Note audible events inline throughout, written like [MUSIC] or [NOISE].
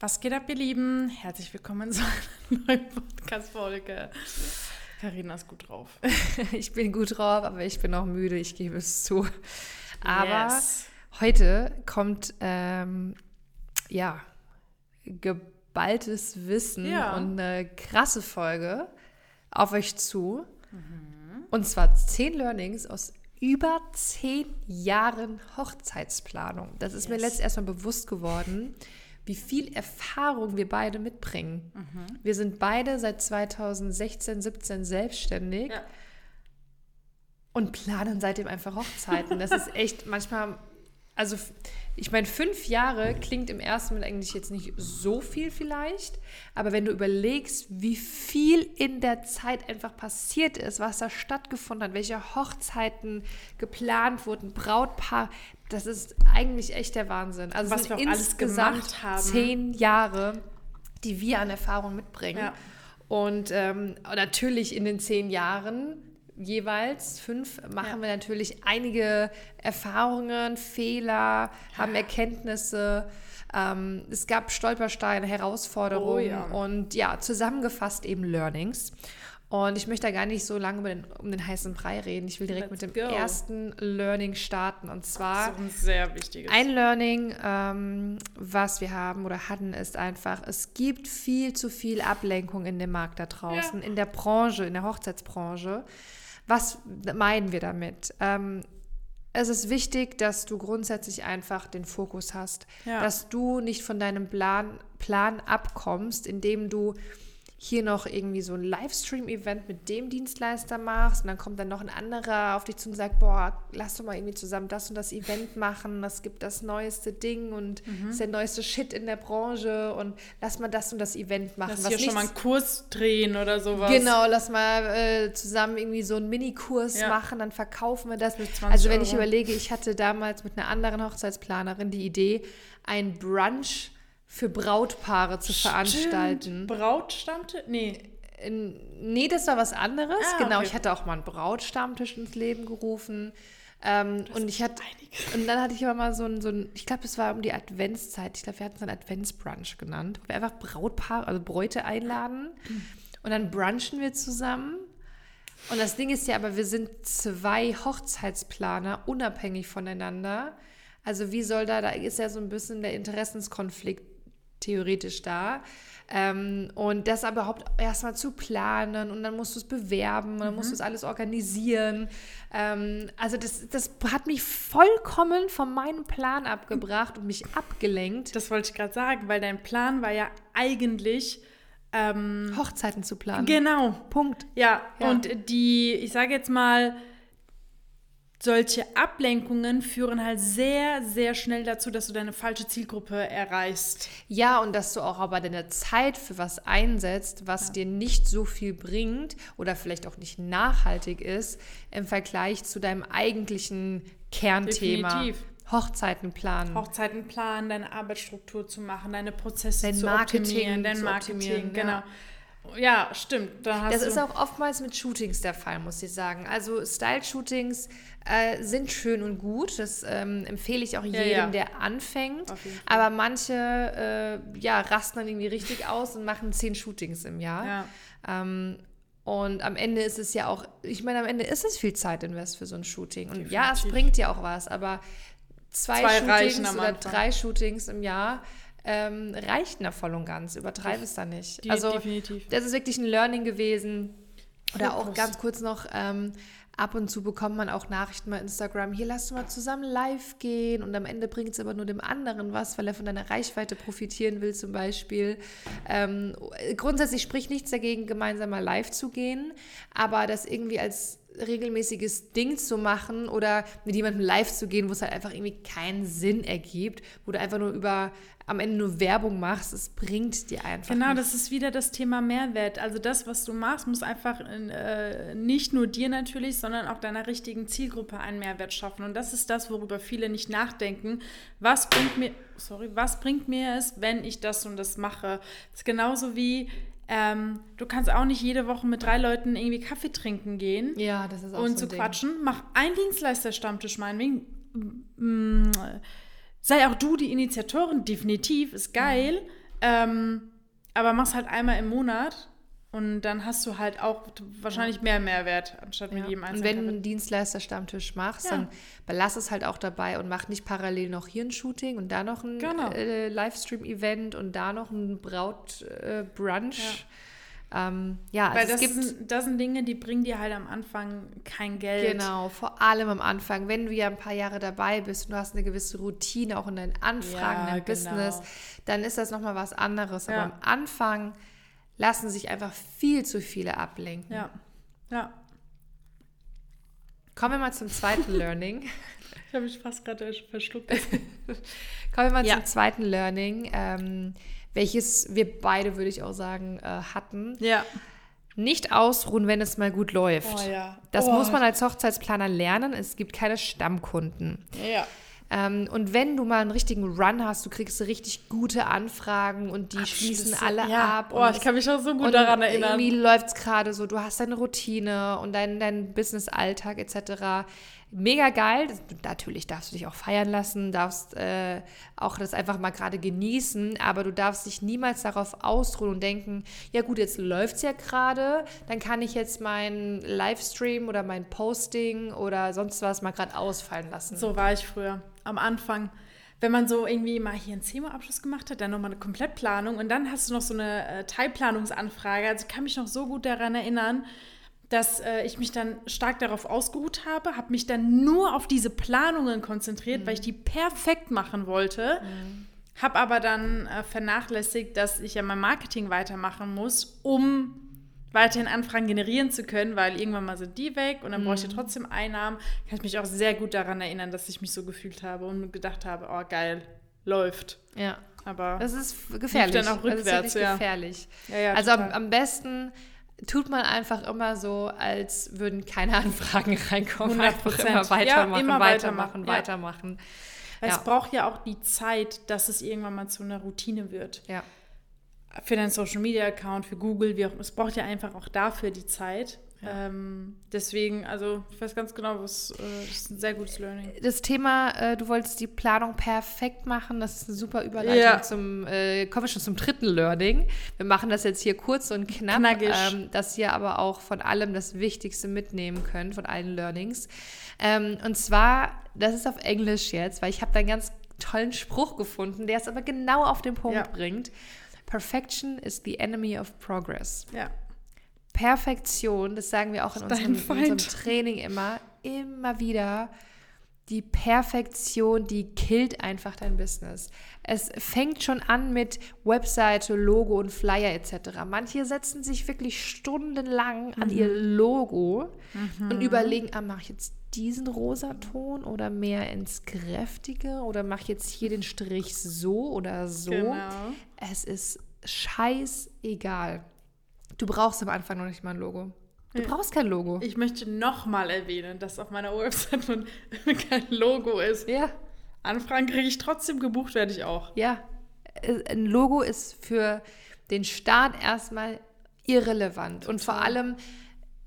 Was geht ab, ihr Lieben? Herzlich willkommen [LAUGHS] zu einer neuen Podcast-Folge. Karina ist gut drauf. [LAUGHS] ich bin gut drauf, aber ich bin auch müde, ich gebe es zu. Aber yes. heute kommt, ähm, ja, geballtes Wissen ja. und eine krasse Folge auf euch zu. Mhm. Und zwar zehn Learnings aus über zehn Jahren Hochzeitsplanung. Das ist yes. mir letztes erstmal bewusst geworden wie viel Erfahrung wir beide mitbringen. Mhm. Wir sind beide seit 2016, 17 selbstständig ja. und planen seitdem einfach Hochzeiten. Das ist echt manchmal, also ich meine, fünf Jahre klingt im ersten Moment eigentlich jetzt nicht so viel vielleicht, aber wenn du überlegst, wie viel in der Zeit einfach passiert ist, was da stattgefunden hat, welche Hochzeiten geplant wurden, Brautpaar, das ist eigentlich echt der Wahnsinn. Also was wir insgesamt zehn Jahre, die wir an Erfahrung mitbringen. Ja. Und ähm, natürlich in den zehn Jahren jeweils fünf machen ja. wir natürlich einige Erfahrungen, Fehler, haben Erkenntnisse. Ähm, es gab Stolpersteine, Herausforderungen oh, ja. und ja, zusammengefasst eben Learnings. Und ich möchte da gar nicht so lange den, um den heißen Brei reden. Ich will direkt Let's mit dem go. ersten Learning starten. Und zwar ein sehr wichtiges. Ein Learning, ähm, was wir haben oder hatten, ist einfach, es gibt viel zu viel Ablenkung in dem Markt da draußen, ja. in der Branche, in der Hochzeitsbranche. Was meinen wir damit? Ähm, es ist wichtig, dass du grundsätzlich einfach den Fokus hast, ja. dass du nicht von deinem Plan, Plan abkommst, indem du hier noch irgendwie so ein Livestream-Event mit dem Dienstleister machst und dann kommt dann noch ein anderer auf dich zu und sagt, boah, lass doch mal irgendwie zusammen das und das Event machen, das gibt das neueste Ding und mhm. ist der neueste Shit in der Branche und lass mal das und das Event machen. Lass hier schon mal einen Kurs drehen oder sowas. Genau, lass mal äh, zusammen irgendwie so einen Minikurs ja. machen, dann verkaufen wir das. Also wenn Euro. ich überlege, ich hatte damals mit einer anderen Hochzeitsplanerin die Idee, ein Brunch für Brautpaare zu Stimmt. veranstalten. Brautstammtisch? Nee. Nee, das war was anderes. Ah, genau, okay. ich hatte auch mal einen Brautstammtisch ins Leben gerufen. Ähm, und ich hatte und dann hatte ich aber mal so ein, so ein ich glaube, es war um die Adventszeit. Ich glaube, wir hatten es dann Adventsbrunch genannt. Wo wir einfach Brautpaare, also Bräute einladen. Und dann brunchen wir zusammen. Und das Ding ist ja aber, wir sind zwei Hochzeitsplaner, unabhängig voneinander. Also wie soll da, da ist ja so ein bisschen der Interessenskonflikt theoretisch da. Ähm, und das aber überhaupt erstmal zu planen und dann musst du es bewerben, und dann musst du es mhm. alles organisieren. Ähm, also das, das hat mich vollkommen von meinem Plan abgebracht und mich abgelenkt. Das wollte ich gerade sagen, weil dein Plan war ja eigentlich ähm, Hochzeiten zu planen. Genau. Punkt. Ja, ja. und die, ich sage jetzt mal, solche Ablenkungen führen halt sehr, sehr schnell dazu, dass du deine falsche Zielgruppe erreichst. Ja, und dass du auch aber deine Zeit für was einsetzt, was ja. dir nicht so viel bringt oder vielleicht auch nicht nachhaltig ist im Vergleich zu deinem eigentlichen Kernthema. Definitiv. Hochzeiten planen. Hochzeiten planen, deine Arbeitsstruktur zu machen, deine Prozesse dein zu Marketing optimieren, dein Marketing, genau. Ja. Ja, stimmt. Da das ist auch oftmals mit Shootings der Fall, muss ich sagen. Also Style-Shootings äh, sind schön und gut. Das ähm, empfehle ich auch jedem, ja, ja. der anfängt. Aber manche äh, ja, rasten dann irgendwie richtig aus und machen zehn Shootings im Jahr. Ja. Ähm, und am Ende ist es ja auch, ich meine, am Ende ist es viel Zeit invest für so ein Shooting. Und Definitiv. ja, es bringt ja auch was, aber zwei, zwei Shootings oder drei Shootings im Jahr ähm, reicht da voll und ganz. Übertreibe es da nicht. Die, also, definitiv. das ist wirklich ein Learning gewesen. Oder auch ganz kurz noch, ähm, ab und zu bekommt man auch Nachrichten bei Instagram, hier lass du mal zusammen live gehen und am Ende bringt es aber nur dem anderen was, weil er von deiner Reichweite profitieren will zum Beispiel. Ähm, grundsätzlich spricht nichts dagegen, gemeinsam mal live zu gehen, aber das irgendwie als regelmäßiges Ding zu machen oder mit jemandem live zu gehen, wo es halt einfach irgendwie keinen Sinn ergibt, wo du einfach nur über am Ende nur Werbung machst, es bringt dir einfach. Genau, nicht. das ist wieder das Thema Mehrwert. Also das, was du machst, muss einfach äh, nicht nur dir natürlich, sondern auch deiner richtigen Zielgruppe einen Mehrwert schaffen. Und das ist das, worüber viele nicht nachdenken. Was bringt mir, sorry, was bringt mir es, wenn ich das und das mache? Das ist genauso wie ähm, du kannst auch nicht jede Woche mit drei Leuten irgendwie Kaffee trinken gehen. Ja, das ist auch Und so zu quatschen. Mach einen Dienstleister-Stammtisch meinetwegen. Mm, sei auch du die Initiatorin, definitiv, ist geil. Mhm. Ähm, aber mach's halt einmal im Monat und dann hast du halt auch wahrscheinlich mehr Mehrwert, anstatt mit Ja. jedem Und einzelnen. wenn du einen Dienstleister-Stammtisch machst, Ja. dann belass es halt auch dabei und mach nicht parallel noch hier ein Shooting und da noch ein Genau. äh, Livestream-Event und da noch ein Braut-Brunch. Äh. Ähm, ja, Weil also das, gibt sind, das sind Dinge, die bringen dir halt am Anfang kein Geld. Genau, vor allem am Anfang, wenn du ja ein paar Jahre dabei bist und du hast eine gewisse Routine auch in deinen Anfragen, Ja, dein Business, genau. dann ist das nochmal was anderes. Aber Ja. am Anfang lassen sich einfach viel zu viele ablenken. Ja. Ja. Kommen wir mal zum zweiten [LAUGHS] Learning. Ich habe mich fast gerade verschluckt. [LAUGHS] Kommen wir mal Ja. zum zweiten Learning, ähm, welches wir beide, würde ich auch sagen, äh, hatten. ja. Nicht ausruhen, wenn es mal gut läuft. Oh ja. Das Oh. muss man als Hochzeitsplaner lernen. Es gibt keine Stammkunden. Ja. Ähm, und wenn du mal einen richtigen Run hast, du kriegst richtig gute Anfragen und die schließen alle ja. ab. Oh, und ich kann mich auch so gut daran erinnern. Irgendwie läuft es gerade so, du hast deine Routine und deinen dein Business-Alltag etc. Mega geil. Natürlich darfst du dich auch feiern lassen, darfst äh, auch das einfach mal gerade genießen, aber du darfst dich niemals darauf ausruhen und denken, ja gut, jetzt läuft es ja gerade, dann kann ich jetzt meinen Livestream oder mein Posting oder sonst was mal gerade ausfallen lassen. So war ich früher. Am Anfang. Wenn man so irgendwie mal hier einen CEMO-Abschluss gemacht hat, dann nochmal eine Komplettplanung und dann hast du noch so eine äh, Teilplanungsanfrage. Also ich kann mich noch so gut daran erinnern, dass äh, ich mich dann stark darauf ausgeruht habe, habe mich dann nur auf diese Planungen konzentriert, weil ich die perfekt machen wollte. Habe aber dann äh, vernachlässigt, dass ich ja mein Marketing weitermachen muss, um weiterhin Anfragen generieren zu können, weil irgendwann mal sind die weg und dann brauche ich ja trotzdem Einnahmen. Kann ich mich auch sehr gut daran erinnern, dass ich mich so gefühlt habe und gedacht habe, oh geil, läuft. Ja. Aber Das ist gefährlich. dann auch das ist rückwärts, ja. gefährlich. Ja, ja, also am, am besten tut man einfach immer so, als würden keine [LAUGHS] Anfragen reinkommen. 100%. Einfach immer weitermachen, immer weitermachen, weitermachen, weitermachen. es Ja. braucht ja auch die Zeit, dass es irgendwann mal zu einer Routine wird. Ja. Für deinen Social Media Account, für Google, wie auch es braucht ja einfach auch dafür die Zeit. Ähm, deswegen, also ich weiß ganz genau, was äh, das ist ein sehr gutes Learning. Das Thema, äh, du wolltest die Planung perfekt machen, das ist eine super Überleitung Ja. zum, äh, kommen wir schon zum dritten Learning. Wir machen das jetzt hier kurz und knapp, Knackig. ähm, dass ihr aber auch von allem das Wichtigste mitnehmen könnt, von allen Learnings. Ähm, und zwar, das ist auf Englisch jetzt, weil ich habe da einen ganz tollen Spruch gefunden, der es aber genau auf den Punkt Ja. bringt. Perfection is the enemy of progress. Ja. Perfektion, das sagen wir auch in unserem, in unserem. Training immer, immer wieder. Die Perfektion, die killt einfach dein Business. Es fängt schon an mit Webseite, Logo und Flyer etc. Manche setzen sich wirklich stundenlang an ihr Logo und überlegen, ah, mache ich jetzt diesen Rosaton oder mehr ins Kräftige oder mache ich jetzt hier den Strich so oder so. Genau. Es ist scheißegal. Du brauchst am Anfang noch nicht mal ein Logo. Du brauchst kein Logo. Ich möchte nochmal erwähnen, dass auf meiner Website nun [LAUGHS] kein Logo ist. ja, Anfragen kriege ich trotzdem, gebucht werde ich auch. ja. Äh, Ein Logo ist für den Start erstmal irrelevant. Und vor allem,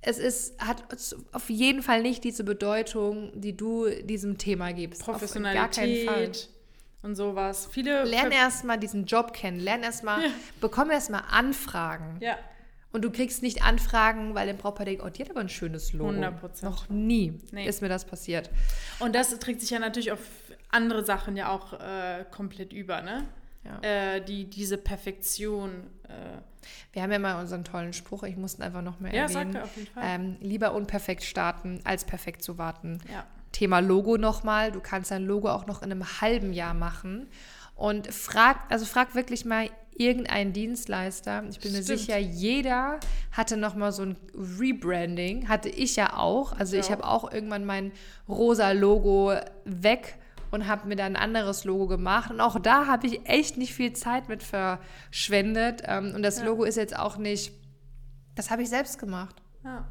es ist, hat auf jeden Fall nicht diese Bedeutung, die du diesem Thema gibst. Auf gar keinen Fall. Professionalität und sowas. Viele Lern erstmal diesen Job kennen. Lern erstmal, bekomm erstmal Anfragen. Ja, Und du kriegst nicht Anfragen, weil der Brautpaar denkt, oh, die hat aber ein schönes Logo. 100%. Noch nie Nee. ist mir das passiert. und das trägt sich ja natürlich auf andere Sachen ja auch äh, komplett über, ne? Ja. Äh, die, diese Perfektion. Äh, Wir haben ja mal unseren tollen Spruch, ich musste einfach noch mehr Ja, erwähnen. sagt er auf jeden Fall. Ähm, lieber unperfekt starten, als perfekt zu warten. ja. Thema Logo nochmal. Du kannst dein Logo auch noch in einem halben Jahr machen. Und frag, also frag wirklich mal irgendeinen Dienstleister. Ich bin mir Stimmt. sicher, jeder hatte nochmal so ein Rebranding. Hatte ich ja auch. Also ich Ja. habe auch irgendwann mein rosa Logo weg und habe mir dann ein anderes Logo gemacht. Und auch da habe ich echt nicht viel Zeit mit verschwendet. Ähm, Und das Ja. Logo ist jetzt auch nicht, das habe ich selbst gemacht. ja.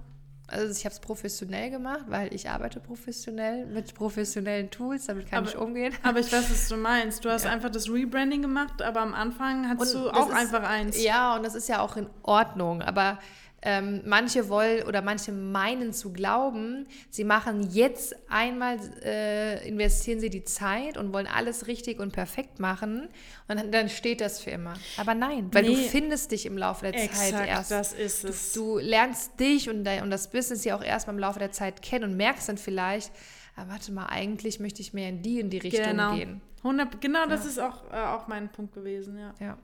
Also ich habe es professionell gemacht, weil ich arbeite professionell mit professionellen Tools, damit kann Aber- ich umgehen. Aber ich weiß, was du meinst. Du hast Ja. einfach das Rebranding gemacht, aber am Anfang hattest Und du auch ist- einfach eins. Ja, und das ist ja auch in Ordnung, aber ähm, manche wollen oder manche meinen zu glauben, sie machen jetzt einmal, äh, investieren sie die Zeit und wollen alles richtig und perfekt machen und dann, steht das für immer. Aber nein, weil nee, du findest dich im Laufe der exakt, Zeit erst. das ist es. Du, du lernst dich und, dein, und das Business ja auch erst mal im Laufe der Zeit kennen und merkst dann vielleicht, ah, warte mal, eigentlich möchte ich mehr in die in die Richtung genau. gehen. 100, genau, das ist auch, äh, auch mein Punkt gewesen, ja. ja.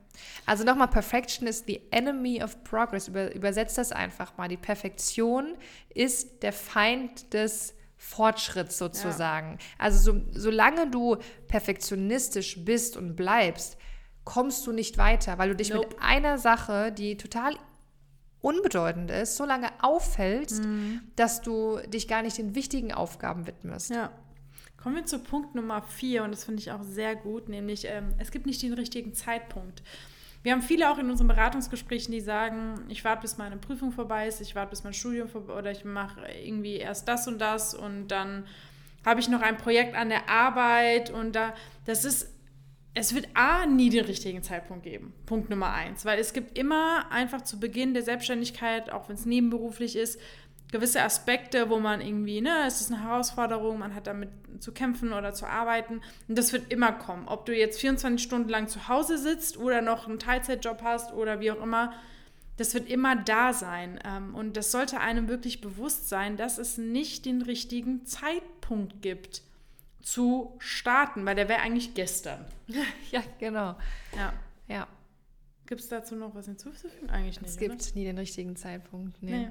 Also nochmal, Perfection is the enemy of progress. Über, übersetzt das einfach mal. Die Perfektion ist der Feind des Fortschritts sozusagen. Ja. Also so, solange du perfektionistisch bist und bleibst, kommst du nicht weiter, weil du dich nope. mit einer Sache, die total unbedeutend ist, so lange auffällst, mhm. dass du dich gar nicht den wichtigen Aufgaben widmest. Ja. Kommen wir zu Punkt Nummer vier und das finde ich auch sehr gut, nämlich ähm, es gibt nicht den richtigen Zeitpunkt. Wir haben viele auch in unseren Beratungsgesprächen, die sagen, ich warte, bis meine Prüfung vorbei ist, ich warte, bis mein Studium vorbei oder ich mache irgendwie erst das und das und dann habe ich noch ein Projekt an der Arbeit und da, das ist, es wird A, nie den richtigen Zeitpunkt geben. Punkt Nummer eins, weil es gibt immer einfach zu Beginn der Selbstständigkeit, auch wenn es nebenberuflich ist, gewisse Aspekte, wo man irgendwie, ne, es ist eine Herausforderung, man hat damit zu kämpfen oder zu arbeiten. Und das wird immer kommen. Ob du jetzt 24 Stunden lang zu Hause sitzt oder noch einen Teilzeitjob hast oder wie auch immer, das wird immer da sein. Ähm, und das sollte einem wirklich bewusst sein, dass es nicht den richtigen Zeitpunkt gibt zu starten, weil der wäre eigentlich gestern. [LAUGHS] ja, genau. Ja. Ja. Gibt es dazu noch was hinzuzufügen? Eigentlich nicht. Es gibt oder? nie den richtigen Zeitpunkt. Nee. nee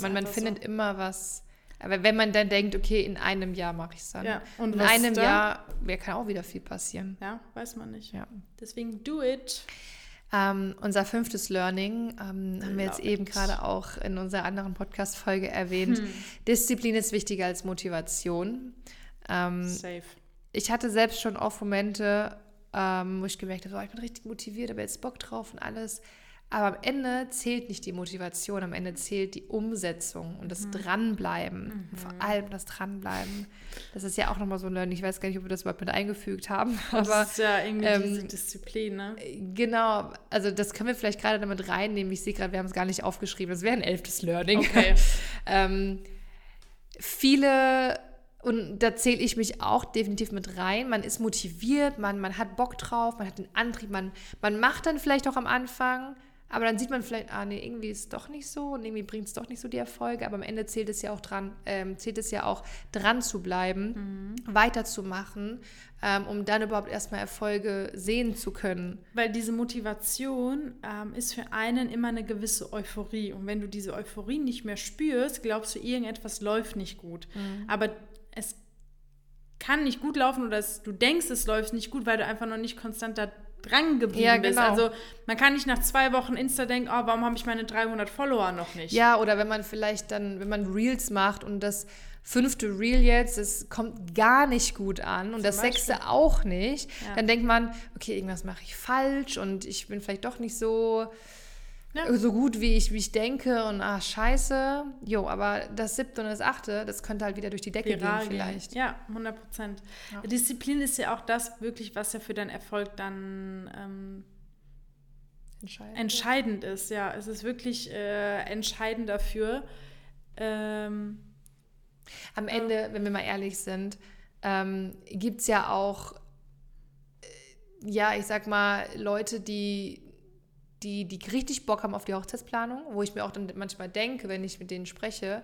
man, man findet so. immer was. Aber wenn man dann denkt, okay, in einem Jahr mache ich es dann. Ja, und in einem dann? Jahr ja, kann auch wieder viel passieren. Ja, weiß man nicht. Ja. Deswegen do it. Ähm, unser fünftes Learning ähm, haben wir jetzt eben gerade auch in unserer anderen Podcast-Folge erwähnt. Hm. Disziplin ist wichtiger als Motivation. Ähm, Safe. Ich hatte selbst schon oft Momente, ähm, wo ich gemerkt habe, oh, ich bin richtig motiviert, aber jetzt Bock drauf und alles. Aber am Ende zählt nicht die Motivation, am Ende zählt die Umsetzung und das mhm. Dranbleiben. Mhm. Vor allem das Dranbleiben. Das ist ja auch nochmal so ein Learning. Ich weiß gar nicht, ob wir das überhaupt mit eingefügt haben. Aber, das ist ja irgendwie ähm, diese Disziplin, ne? Genau. Also das können wir vielleicht gerade damit reinnehmen. Ich sehe gerade, wir haben es gar nicht aufgeschrieben. Das wäre ein elftes Learning. Okay. [LAUGHS] ähm, viele und da zähle ich mich auch definitiv mit rein. Man ist motiviert, man, man hat Bock drauf, man hat den Antrieb, man, man macht dann vielleicht auch am Anfang aber dann sieht man vielleicht, ah nee, irgendwie ist es doch nicht so und irgendwie bringt es doch nicht so die Erfolge. Aber am Ende zählt es ja auch dran, ähm, zählt es ja auch dran zu bleiben, mhm. weiterzumachen, ähm, um dann überhaupt erstmal Erfolge sehen zu können. Weil diese Motivation ähm, ist für einen immer eine gewisse Euphorie. Und wenn du diese Euphorie nicht mehr spürst, glaubst du, irgendetwas läuft nicht gut. Mhm. Aber es kann nicht gut laufen oder es, du denkst, es läuft nicht gut, weil du einfach noch nicht konstant da dran geblieben ja, genau. bist. Also man kann nicht nach zwei Wochen Insta denken, oh, warum habe ich meine 300 Follower noch nicht? Ja, oder wenn man vielleicht dann, wenn man Reels macht und das fünfte Reel jetzt, es kommt gar nicht gut an und Zum das Beispiel. sechste auch nicht, ja. dann denkt man, okay, irgendwas mache ich falsch und ich bin vielleicht doch nicht so ja. so gut, wie ich, wie ich denke und ach, scheiße. Jo, aber das siebte und das achte, das könnte halt wieder durch die Decke Viral gehen vielleicht. Ja, 100 Prozent. Ja. Disziplin ist ja auch das wirklich, was ja für deinen Erfolg dann ähm, entscheidend. entscheidend ist. Ja, es ist wirklich äh, entscheidend dafür. Ähm, Am Ende, wenn wir mal ehrlich sind, ähm, gibt es ja auch, äh, ja, ich sag mal, Leute, die die, die richtig Bock haben auf die Hochzeitsplanung, wo ich mir auch dann manchmal denke, wenn ich mit denen spreche,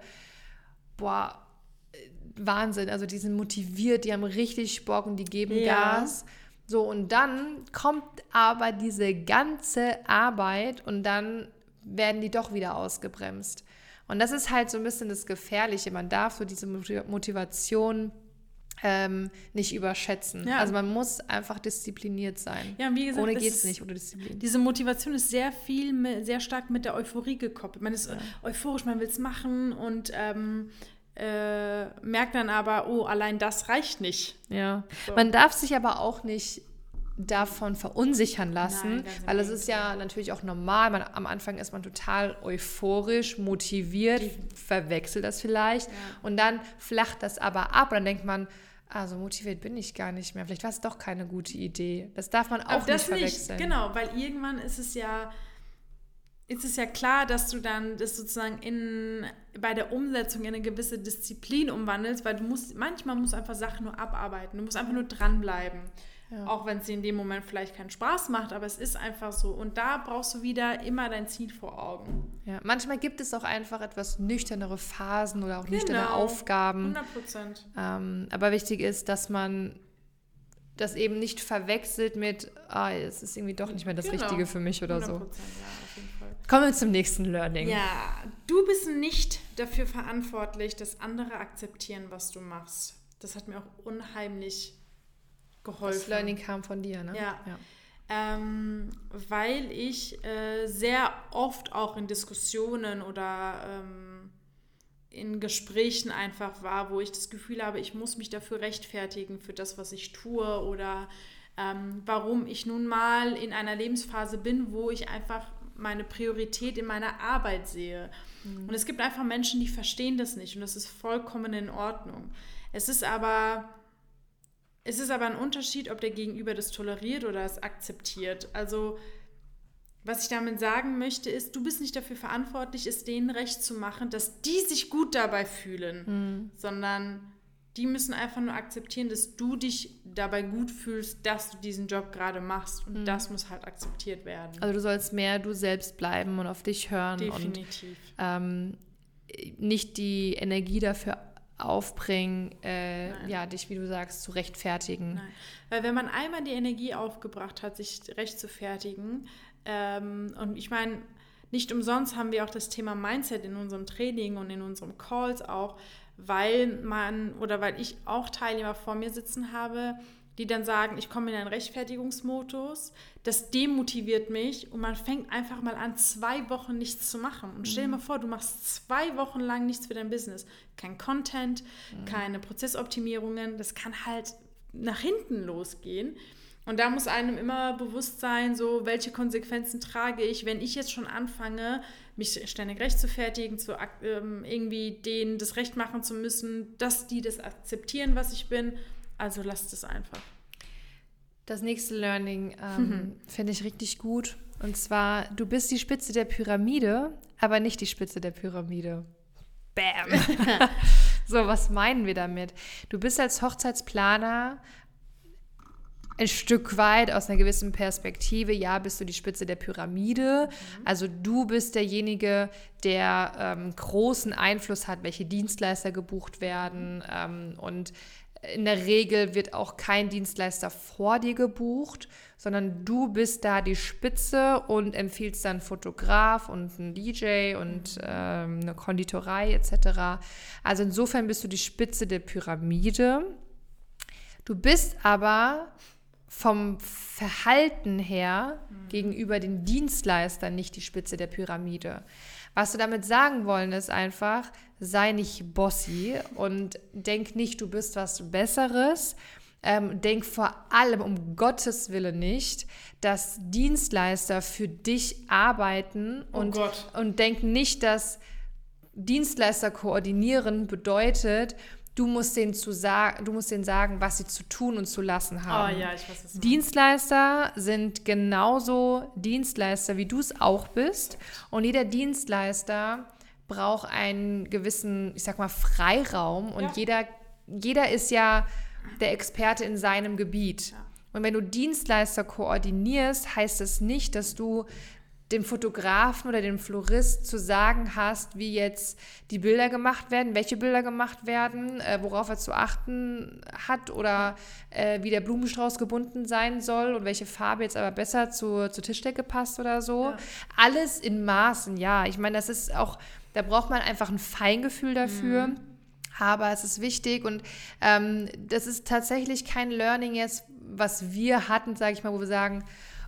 boah, äh, Wahnsinn, also die sind motiviert, die haben richtig Bock und die geben ja. Gas. So, und dann kommt aber diese ganze Arbeit und dann werden die doch wieder ausgebremst. Und das ist halt so ein bisschen das Gefährliche. Man darf so diese Motivation ähm, nicht überschätzen. Ja. Also man muss einfach diszipliniert sein. Ja, wie gesagt, ohne geht es nicht ohne Disziplin. Diese Motivation ist sehr viel, sehr stark mit der Euphorie gekoppelt. Man ist ja. euphorisch, man will es machen und ähm, äh, merkt dann aber, oh, allein das reicht nicht. Ja. So. Man darf sich aber auch nicht davon verunsichern lassen, Nein, weil es ist ja natürlich auch normal. Man, am Anfang ist man total euphorisch, motiviert, verwechselt das vielleicht ja. und dann flacht das aber ab und dann denkt man, also motiviert bin ich gar nicht mehr. Vielleicht war es doch keine gute Idee. Das darf man auch nicht verwechseln. Nicht, genau, weil irgendwann ist es ja, ist es ja klar, dass du dann das sozusagen in, bei der Umsetzung in eine gewisse Disziplin umwandelst, weil du musst, manchmal musst du einfach Sachen nur abarbeiten. Du musst einfach nur dranbleiben. Ja. Auch wenn es dir in dem Moment vielleicht keinen Spaß macht, aber es ist einfach so. Und da brauchst du wieder immer dein Ziel vor Augen. Ja, manchmal gibt es auch einfach etwas nüchternere Phasen oder auch genau. nüchterne Aufgaben. 100 Prozent. Ähm, aber wichtig ist, dass man das eben nicht verwechselt mit, ah, es ist irgendwie doch nicht mehr das genau. Richtige für mich oder 100%, so. Ja, auf jeden Fall. Kommen wir zum nächsten Learning. Ja, du bist nicht dafür verantwortlich, dass andere akzeptieren, was du machst. Das hat mir auch unheimlich geholfen. Das Learning kam von dir, ne? Ja. ja. Ähm, weil ich äh, sehr oft auch in Diskussionen oder ähm, in Gesprächen einfach war, wo ich das Gefühl habe, ich muss mich dafür rechtfertigen für das, was ich tue oder ähm, warum ich nun mal in einer Lebensphase bin, wo ich einfach meine Priorität in meiner Arbeit sehe. Mhm. Und es gibt einfach Menschen, die verstehen das nicht und das ist vollkommen in Ordnung. Es ist aber es ist aber ein Unterschied, ob der Gegenüber das toleriert oder es akzeptiert. Also, was ich damit sagen möchte, ist, du bist nicht dafür verantwortlich, es denen recht zu machen, dass die sich gut dabei fühlen, mhm. sondern die müssen einfach nur akzeptieren, dass du dich dabei gut fühlst, dass du diesen Job gerade machst. Und mhm. das muss halt akzeptiert werden. Also du sollst mehr du selbst bleiben und auf dich hören. Definitiv. Und ähm, nicht die Energie dafür aufbringen, äh, ja, dich, wie du sagst, zu rechtfertigen. Nein. Weil wenn man einmal die Energie aufgebracht hat, sich recht zu fertigen, ähm, und ich meine, nicht umsonst haben wir auch das Thema Mindset in unserem Training und in unseren Calls auch, weil man oder weil ich auch Teilnehmer vor mir sitzen habe, die dann sagen, ich komme in einen Rechtfertigungsmodus, das demotiviert mich und man fängt einfach mal an, zwei Wochen nichts zu machen. Und stell dir mal mhm. vor, du machst zwei Wochen lang nichts für dein Business. Kein Content, mhm. keine Prozessoptimierungen, das kann halt nach hinten losgehen. Und da muss einem immer bewusst sein, so welche Konsequenzen trage ich, wenn ich jetzt schon anfange, mich ständig recht zu fertigen, zu ähm, irgendwie denen das Recht machen zu müssen, dass die das akzeptieren, was ich bin also lasst es einfach. Das nächste Learning ähm, mhm. finde ich richtig gut. Und zwar, du bist die Spitze der Pyramide, aber nicht die Spitze der Pyramide. Bam. [LAUGHS] so, was meinen wir damit? Du bist als Hochzeitsplaner ein Stück weit aus einer gewissen Perspektive, ja, bist du die Spitze der Pyramide. Mhm. Also du bist derjenige, der ähm, großen Einfluss hat, welche Dienstleister gebucht werden ähm, und in der Regel wird auch kein Dienstleister vor dir gebucht, sondern du bist da die Spitze und empfiehlst dann Fotograf und einen DJ und ähm, eine Konditorei etc. Also insofern bist du die Spitze der Pyramide. Du bist aber vom Verhalten her mhm. gegenüber den Dienstleistern nicht die Spitze der Pyramide. Was du damit sagen wollen ist einfach, sei nicht bossy und denk nicht, du bist was Besseres. Ähm, denk vor allem um Gottes Willen nicht, dass Dienstleister für dich arbeiten oh und, oh und denk nicht, dass Dienstleister koordinieren bedeutet, du musst denen zu sagen, du musst denen sagen, was sie zu tun und zu lassen haben. Oh ja, ich weiß, was Dienstleister sind genauso Dienstleister, wie du es auch bist. Und jeder Dienstleister braucht einen gewissen, ich sag mal, Freiraum. Und ja. jeder, jeder ist ja der Experte in seinem Gebiet. Ja. Und wenn du Dienstleister koordinierst, heißt das nicht, dass du dem Fotografen oder dem Florist zu sagen hast, wie jetzt die Bilder gemacht werden, welche Bilder gemacht werden, äh, worauf er zu achten hat oder äh, wie der Blumenstrauß gebunden sein soll und welche Farbe jetzt aber besser zur, zur Tischdecke passt oder so. Ja. Alles in Maßen, ja. Ich meine, das ist auch, da braucht man einfach ein Feingefühl dafür. Mhm. Aber es ist wichtig und ähm, das ist tatsächlich kein Learning jetzt, was wir hatten, sage ich mal, wo wir sagen,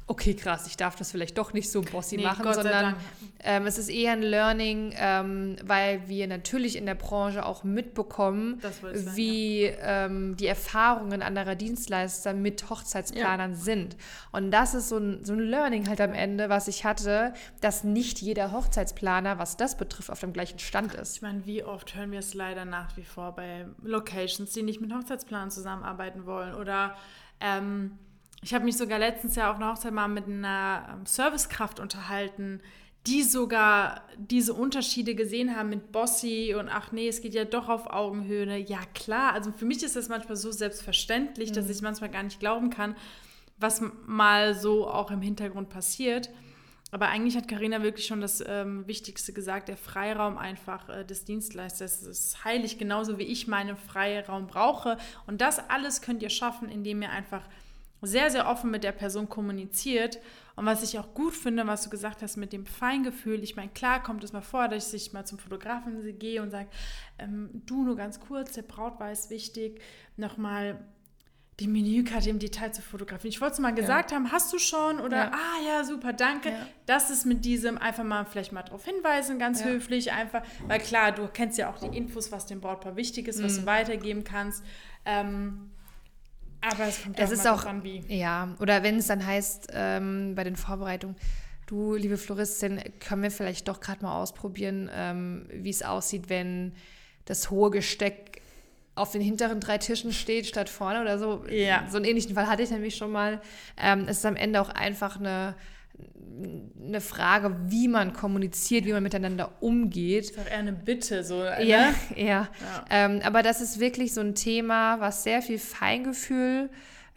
okay, krass, ich darf das vielleicht doch nicht so bossy nee, machen, Gott sondern ähm, es ist eher ein Learning, ähm, weil wir natürlich in der Branche auch mitbekommen, sein, wie ja. ähm, die Erfahrungen anderer Dienstleister mit Hochzeitsplanern ja. sind. Und das ist so ein, so ein Learning halt am Ende, was ich hatte, dass nicht jeder Hochzeitsplaner, was das betrifft, auf dem gleichen Stand ist. Ich meine, wie oft hören wir es leider nach wie vor bei Locations, die nicht mit Hochzeitsplanern zusammenarbeiten wollen oder ähm, ich habe mich sogar letztens ja auf einer Hochzeit mal mit einer ähm, Servicekraft unterhalten, die sogar diese Unterschiede gesehen haben mit Bossy und ach nee, es geht ja doch auf Augenhöhe. Ja, klar. Also für mich ist das manchmal so selbstverständlich, mhm. dass ich manchmal gar nicht glauben kann, was mal so auch im Hintergrund passiert. Aber eigentlich hat Karina wirklich schon das ähm, Wichtigste gesagt, der Freiraum einfach äh, des Dienstleisters ist heilig, genauso wie ich meinen Freiraum brauche. Und das alles könnt ihr schaffen, indem ihr einfach sehr, sehr offen mit der Person kommuniziert. Und was ich auch gut finde, was du gesagt hast mit dem Feingefühl, ich meine, klar kommt es mal vor, dass ich mal zum Fotografen gehe und sage, ähm, du nur ganz kurz, der Brautwahl ist wichtig, nochmal die Menükarte im Detail zu fotografieren. Ich wollte es mal gesagt ja. haben, hast du schon? Oder, ja. ah ja, super, danke. Ja. Das ist mit diesem einfach mal vielleicht mal darauf hinweisen, ganz höflich, einfach, weil klar, du kennst ja auch die Infos, was dem Brautpaar wichtig ist, mhm. was du weitergeben kannst. Ähm, aber es kommt es ist auch, an, wie. Ja, oder wenn es dann heißt, ähm, bei den Vorbereitungen, du, liebe Floristin, können wir vielleicht doch gerade mal ausprobieren, ähm, wie es aussieht, wenn das hohe Gesteck auf den hinteren drei Tischen steht statt vorne oder so. Ja. So einen ähnlichen Fall hatte ich nämlich schon mal. Ähm, es ist am Ende auch einfach eine, eine Frage, wie man kommuniziert, wie man miteinander umgeht. Das ist auch eher eine Bitte, so. Ne? Ja, [LAUGHS] ja. ja. Ähm, aber das ist wirklich so ein Thema, was sehr viel Feingefühl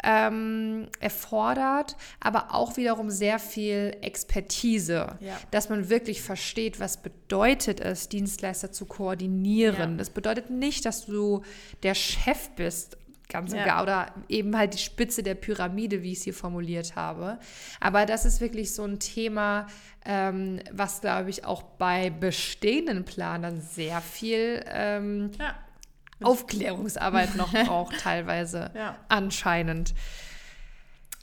ähm, erfordert, aber auch wiederum sehr viel Expertise, ja. dass man wirklich versteht, was bedeutet es, Dienstleister zu koordinieren. Ja. Das bedeutet nicht, dass du der Chef bist ganz und ja. gar oder eben halt die Spitze der Pyramide, wie ich es hier formuliert habe. Aber das ist wirklich so ein Thema, ähm, was, glaube ich, auch bei bestehenden Planern sehr viel ähm, ja. Aufklärungsarbeit noch [LAUGHS] braucht, teilweise ja. anscheinend.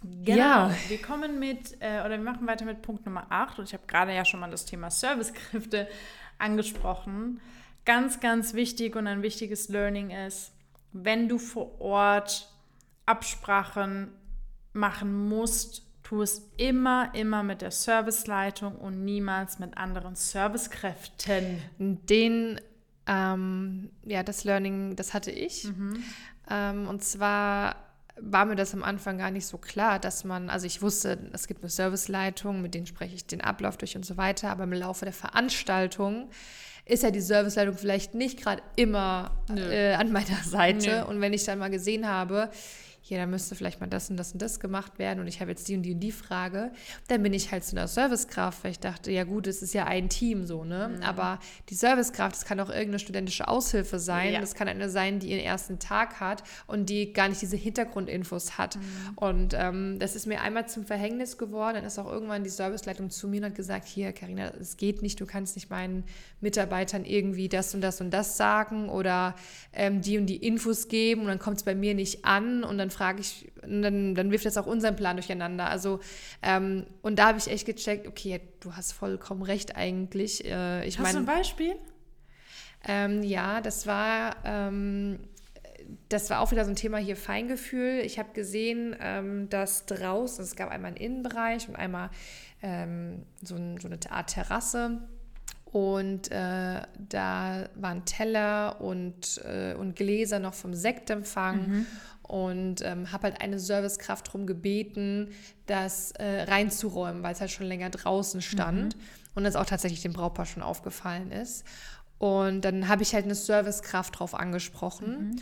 Genau. Ja. Wir kommen mit, äh, oder wir machen weiter mit Punkt Nummer 8. Und ich habe gerade ja schon mal das Thema Servicekräfte angesprochen. Ganz, ganz wichtig und ein wichtiges Learning ist, wenn du vor Ort Absprachen machen musst, tu es immer, immer mit der Serviceleitung und niemals mit anderen Servicekräften. Den ähm, ja, das Learning, das hatte ich. Mhm. Ähm, und zwar war mir das am Anfang gar nicht so klar, dass man, also ich wusste, es gibt eine Serviceleitung, mit denen spreche ich den Ablauf durch und so weiter, aber im Laufe der Veranstaltung ist ja die Serviceleitung vielleicht nicht gerade immer äh, an meiner Seite. Nö. Und wenn ich dann mal gesehen habe, hier, da müsste vielleicht mal das und das und das gemacht werden und ich habe jetzt die und die und die Frage, dann bin ich halt zu einer Servicekraft, weil ich dachte, ja gut, es ist ja ein Team so, ne? Mhm. Aber die Servicekraft, das kann auch irgendeine studentische Aushilfe sein, ja. das kann eine sein, die ihren ersten Tag hat und die gar nicht diese Hintergrundinfos hat. Mhm. Und ähm, das ist mir einmal zum Verhängnis geworden, dann ist auch irgendwann die Serviceleitung zu mir und hat gesagt, hier, Karina, es geht nicht, du kannst nicht meinen Mitarbeitern irgendwie das und das und das sagen oder ähm, die und die Infos geben und dann kommt es bei mir nicht an und dann frage ich, dann, dann wirft das auch unseren Plan durcheinander. Also, ähm, und da habe ich echt gecheckt, okay, du hast vollkommen recht eigentlich. Äh, ich hast mein, du ein Beispiel? Ähm, ja, das war, ähm, das war auch wieder so ein Thema hier Feingefühl. Ich habe gesehen, ähm, dass draußen, es gab einmal einen Innenbereich und einmal ähm, so, ein, so eine Art Terrasse. Und äh, da waren Teller und, äh, und Gläser noch vom Sektempfang. Mhm und ähm, habe halt eine Servicekraft darum gebeten, das äh, reinzuräumen, weil es halt schon länger draußen stand mhm. und das auch tatsächlich dem Brautpaar schon aufgefallen ist. Und dann habe ich halt eine Servicekraft drauf angesprochen. Mhm.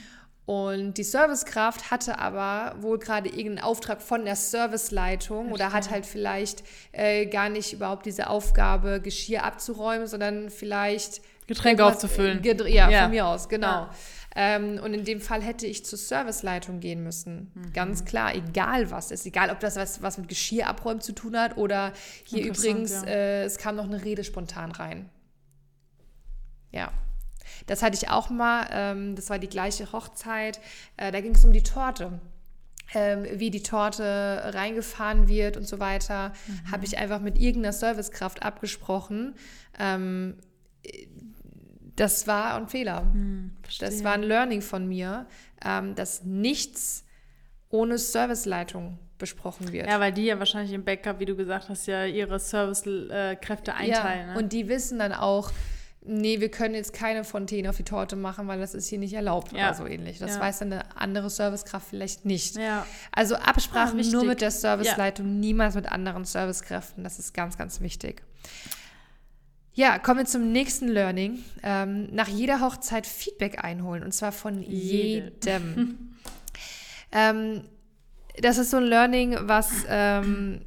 Und die Servicekraft hatte aber wohl gerade irgendeinen Auftrag von der Serviceleitung oder hat halt vielleicht äh, gar nicht überhaupt diese Aufgabe, Geschirr abzuräumen, sondern vielleicht Getränke aufzufüllen. Äh, ja, ja, von mir aus, genau. Ja. Ähm, und in dem Fall hätte ich zur Serviceleitung gehen müssen. Mhm. Ganz klar, egal was ist. Egal, ob das was, was mit Geschirr abräumen zu tun hat oder hier übrigens, ja. äh, es kam noch eine Rede spontan rein. Ja. Das hatte ich auch mal, ähm, das war die gleiche Hochzeit. Äh, da ging es um die Torte. Ähm, wie die Torte reingefahren wird und so weiter, mhm. habe ich einfach mit irgendeiner Servicekraft abgesprochen. Ähm, das war ein Fehler. Hm, das war ein Learning von mir, ähm, dass nichts ohne Serviceleitung besprochen wird. Ja, weil die ja wahrscheinlich im Backup, wie du gesagt hast, ja ihre Servicekräfte einteilen. Ja, ne? Und die wissen dann auch, nee, wir können jetzt keine Fontäne auf die Torte machen, weil das ist hier nicht erlaubt ja. oder so ähnlich. Das ja. weiß dann eine andere Servicekraft vielleicht nicht. Ja. Also Absprachen ah, nur mit der Serviceleitung, niemals mit anderen Servicekräften. Das ist ganz, ganz wichtig. Ja, kommen wir zum nächsten Learning. Ähm, nach jeder Hochzeit Feedback einholen und zwar von Jede. jedem. [LAUGHS] ähm, das ist so ein Learning, was ähm,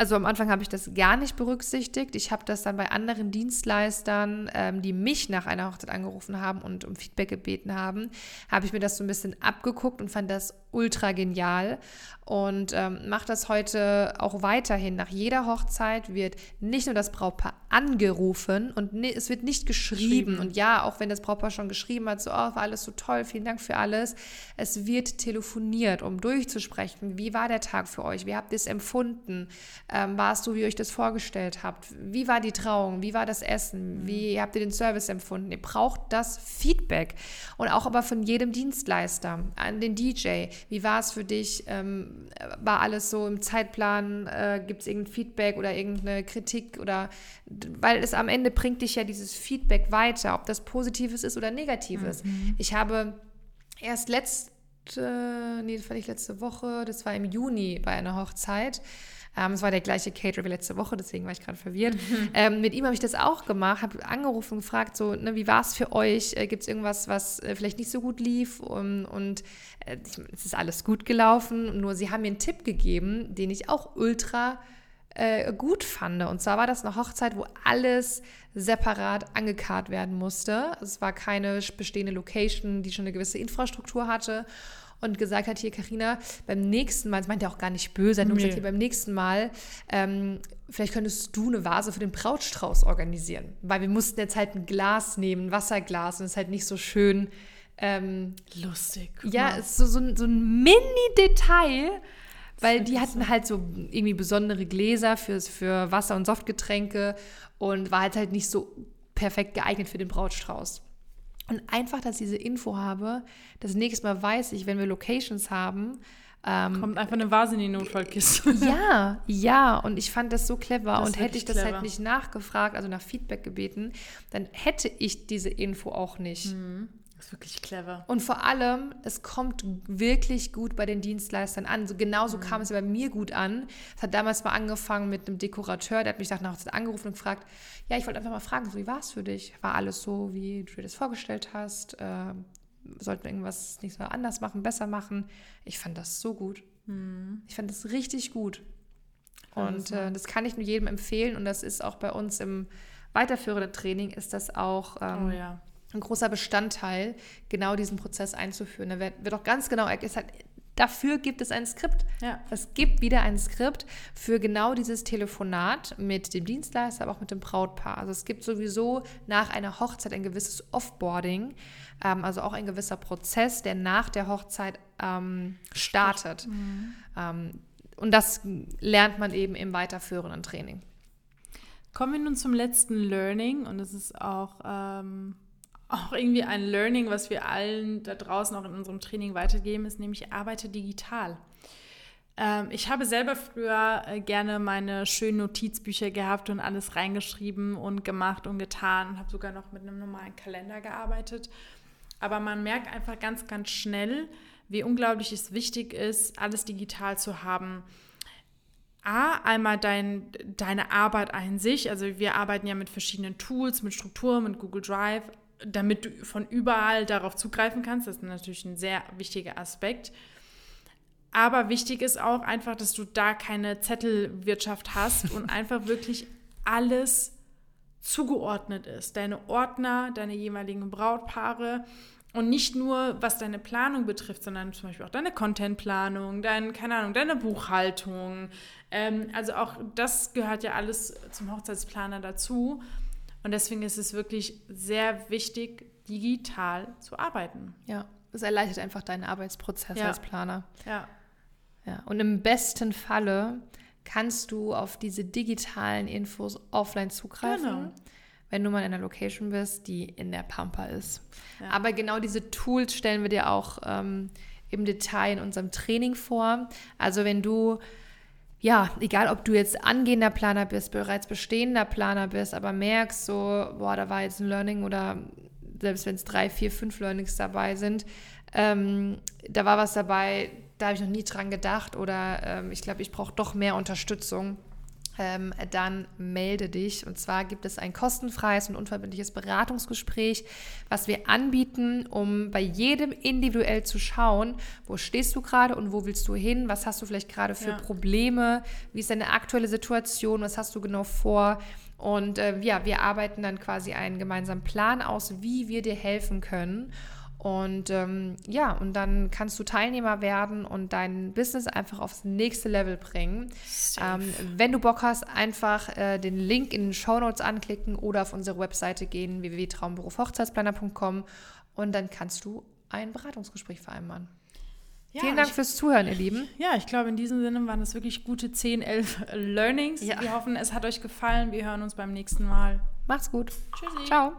also am Anfang habe ich das gar nicht berücksichtigt. Ich habe das dann bei anderen Dienstleistern, ähm, die mich nach einer Hochzeit angerufen haben und um Feedback gebeten haben, habe ich mir das so ein bisschen abgeguckt und fand das ultra genial und ähm, mache das heute auch weiterhin. Nach jeder Hochzeit wird nicht nur das Brautpaar angerufen und ne, es wird nicht geschrieben. Und ja, auch wenn das Brautpaar schon geschrieben hat, so, oh, war alles so toll, vielen Dank für alles. Es wird telefoniert, um durchzusprechen, wie war der Tag für euch, wie habt ihr es empfunden, ähm, war es so, wie ihr euch das vorgestellt habt, wie war die Trauung, wie war das Essen, mhm. wie habt ihr den Service empfunden. Ihr braucht das Feedback und auch aber von jedem Dienstleister, an den DJ, wie war es für dich? Ähm, war alles so im Zeitplan? Äh, Gibt es irgendein Feedback oder irgendeine Kritik? Oder weil es am Ende bringt dich ja dieses Feedback weiter, ob das Positives ist oder Negatives. Mhm. Ich habe erst letzte, nee, das war nicht letzte Woche, das war im Juni bei einer Hochzeit. Ähm, es war der gleiche Caterer wie letzte Woche, deswegen war ich gerade verwirrt. Mhm. [LAUGHS] Ähm, mit ihm habe ich das auch gemacht, habe angerufen und gefragt, so, ne, wie war es für euch? Äh, Gibt es irgendwas, was äh, vielleicht nicht so gut lief? Und, und äh, es ist alles gut gelaufen, nur sie haben mir einen Tipp gegeben, den ich auch ultra äh, gut fand. Und zwar war das eine Hochzeit, wo alles separat angekarrt werden musste. Es war keine bestehende Location, die schon eine gewisse Infrastruktur hatte und gesagt hat, hier Karina, beim nächsten Mal, das meint er auch gar nicht böse, hat nur gesagt, hier beim nächsten Mal, ähm, vielleicht könntest du eine Vase für den Brautstrauß organisieren. Weil wir mussten jetzt halt ein Glas nehmen, ein Wasserglas und es ist halt nicht so schön. Ähm, Lustig. Ja, es ist so, so ein, so ein Mini-Detail, weil die hatten halt so irgendwie besondere Gläser für, für Wasser- und Softgetränke und war halt halt nicht so perfekt geeignet für den Brautstrauß. Und einfach, dass ich diese Info habe, das nächste Mal weiß ich, wenn wir Locations haben, ähm, Kommt einfach eine Vase in die Notfallkiste. [LAUGHS] ja, ja. Und ich fand das so clever. Das und hätte ich das halt clever. halt nicht nachgefragt, also nach Feedback gebeten, dann hätte ich diese Info auch nicht. Mhm. Das ist wirklich clever. Und vor allem, es kommt wirklich gut bei den Dienstleistern an. So, genauso mhm. kam es bei mir gut an. Es hat damals mal angefangen mit einem Dekorateur, der hat mich nach einer Hochzeit angerufen und gefragt, ja, ich wollte einfach mal fragen, so, wie war es für dich? War alles so, wie du dir das vorgestellt hast? Äh, sollten wir irgendwas nicht so anders machen, besser machen? Ich fand das so gut. Mhm. Ich fand das richtig gut. Und äh, das kann ich nur jedem empfehlen. Und das ist auch bei uns im weiterführenden Training, ist das auch... Ähm, oh ja ein großer Bestandteil, genau diesen Prozess einzuführen. Da wird, auch ganz genau gesagt, dafür gibt es ein Skript. Ja. Es gibt wieder ein Skript für genau dieses Telefonat mit dem Dienstleister, aber auch mit dem Brautpaar. Also es gibt sowieso nach einer Hochzeit ein gewisses Offboarding, ähm, also auch ein gewisser Prozess, der nach der Hochzeit ähm, startet. Mhm. Ähm, und das lernt man eben im weiterführenden Training. Kommen wir nun zum letzten Learning und das ist auch ähm, auch irgendwie ein Learning, was wir allen da draußen auch in unserem Training weitergeben, ist nämlich arbeite digital. Ähm, ich habe selber früher äh, gerne meine schönen Notizbücher gehabt und alles reingeschrieben und gemacht und getan und habe sogar noch mit einem normalen Kalender gearbeitet. Aber man merkt einfach ganz, ganz schnell, wie unglaublich es wichtig ist, alles digital zu haben. A, einmal dein, deine Arbeit an sich. Also wir arbeiten ja mit verschiedenen Tools, mit Strukturen, mit Google Drive, damit du von überall darauf zugreifen kannst. Das ist natürlich ein sehr wichtiger Aspekt. Aber wichtig ist auch einfach, dass du da keine Zettelwirtschaft hast und [LAUGHS] einfach wirklich alles zugeordnet ist. Deine Ordner, deine jeweiligen Brautpaare und nicht nur, was deine Planung betrifft, sondern zum Beispiel auch deine Contentplanung, dein, keine Ahnung, deine Buchhaltung. Ähm, also auch das gehört ja alles zum Hochzeitsplaner dazu. Und deswegen ist es wirklich sehr wichtig, digital zu arbeiten. Ja, es erleichtert einfach deinen Arbeitsprozess ja. als Planer. Ja. ja. Und im besten Falle kannst du auf diese digitalen Infos offline zugreifen. Genau. Wenn du mal in einer Location bist, die in der Pampa ist. Ja. Aber genau diese Tools stellen wir dir auch ähm, im Detail in unserem Training vor. Also wenn du ja, egal ob du jetzt angehender Planer bist, bereits bestehender Planer bist, aber merkst so, boah, da war jetzt ein Learning oder selbst wenn es drei, vier, fünf Learnings dabei sind, ähm, da war was dabei, da habe ich noch nie dran gedacht oder ähm, ich glaube, ich brauche doch mehr Unterstützung, ähm, dann melde dich. Und zwar gibt es ein kostenfreies und unverbindliches Beratungsgespräch, was wir anbieten, um bei jedem individuell zu schauen, wo stehst du gerade und wo willst du hin, was hast du vielleicht gerade für Ja. Probleme, wie ist deine aktuelle Situation, was hast du genau vor. Und äh, ja, wir arbeiten dann quasi einen gemeinsamen Plan aus, wie wir dir helfen können. Und ähm, ja, und dann kannst du Teilnehmer werden und dein Business einfach aufs nächste Level bringen. Ähm, wenn du Bock hast, einfach äh, den Link in den Show Notes anklicken oder auf unsere Webseite gehen, www.traumberufhochzeitsplaner.com und dann kannst du ein Beratungsgespräch vereinbaren. Ja, Vielen Dank ich, fürs Zuhören, ihr Lieben. ja, ich glaube, in diesem Sinne waren das wirklich gute 10, 11 [LAUGHS] Learnings. Ja. Wir hoffen, es hat euch gefallen. Wir hören uns beim nächsten Mal. Macht's gut. Tschüssi. Ciao.